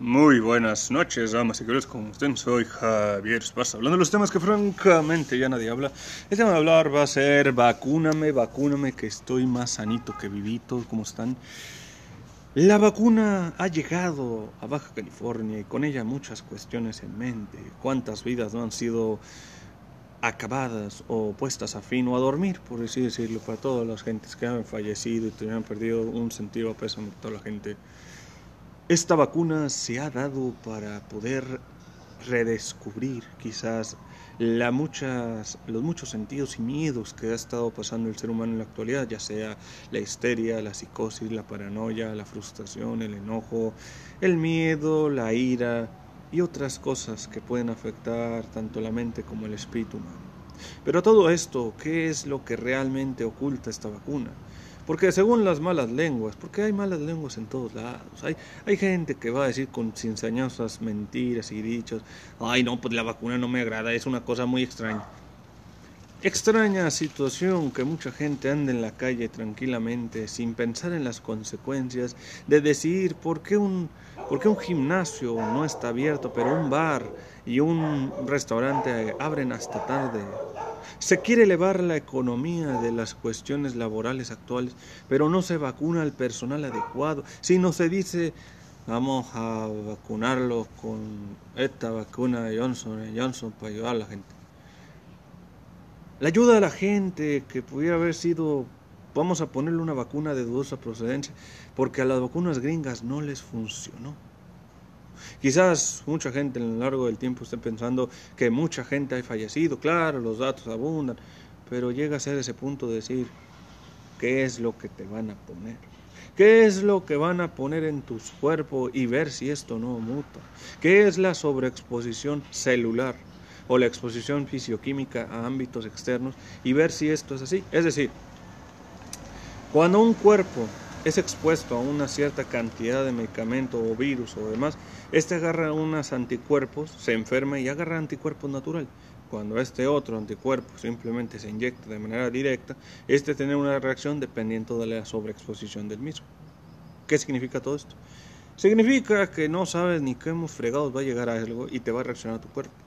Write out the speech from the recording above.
Muy buenas noches, damas y caballeros, como estén, soy Javier Esparza, hablando de los temas que francamente ya nadie habla. El tema de hablar va a ser vacúname, vacúname, que estoy más sanito que vivito, ¿cómo están? La vacuna ha llegado a Baja California y con ella muchas cuestiones en mente. ¿Cuántas vidas no han sido acabadas o puestas a fin o a dormir, por así decirlo, para todas las gentes que han fallecido y que han perdido un sentido a pesar de toda la gente? Esta vacuna se ha dado para poder redescubrir quizás los muchos sentidos y miedos que ha estado pasando el ser humano en la actualidad, ya sea la histeria, la psicosis, la paranoia, la frustración, el enojo, el miedo, la ira y otras cosas que pueden afectar tanto la mente como el espíritu humano. Pero todo esto, ¿qué es lo que realmente oculta esta vacuna? Porque según las malas lenguas, porque hay malas lenguas en todos lados, hay, hay gente que va a decir con cinzañosas mentiras y dichos, ay no, pues la vacuna no me agrada, es una cosa muy extraña. Extraña situación que mucha gente anda en la calle tranquilamente sin pensar en las consecuencias de decir por qué un, por qué un gimnasio no está abierto, pero un bar y un restaurante abren hasta tarde. Se quiere elevar la economía de las cuestiones laborales actuales, pero no se vacuna al personal adecuado, sino se dice vamos a vacunarlo con esta vacuna de Johnson Johnson para ayudar a la gente. La ayuda a la gente que pudiera haber sido, vamos a ponerle una vacuna de dudosa procedencia, porque a las vacunas gringas no les funcionó. Quizás mucha gente a lo largo del tiempo esté pensando que mucha gente ha fallecido, claro, los datos abundan, pero llega a ser ese punto de decir, ¿qué es lo que te van a poner? ¿Qué es lo que van a poner en tus cuerpos y ver si esto no muta? ¿Qué es la sobreexposición celular o la exposición fisioquímica a ámbitos externos y ver si esto es así? Es decir, cuando un cuerpo es expuesto a una cierta cantidad de medicamento o virus o demás, este agarra unos anticuerpos, se enferma y agarra anticuerpos natural. Cuando este otro anticuerpo simplemente se inyecta de manera directa, este tiene una reacción dependiendo de la sobreexposición del mismo. ¿Qué significa todo esto? Significa que no sabes ni cómo fregados va a llegar a algo y te va a reaccionar tu cuerpo.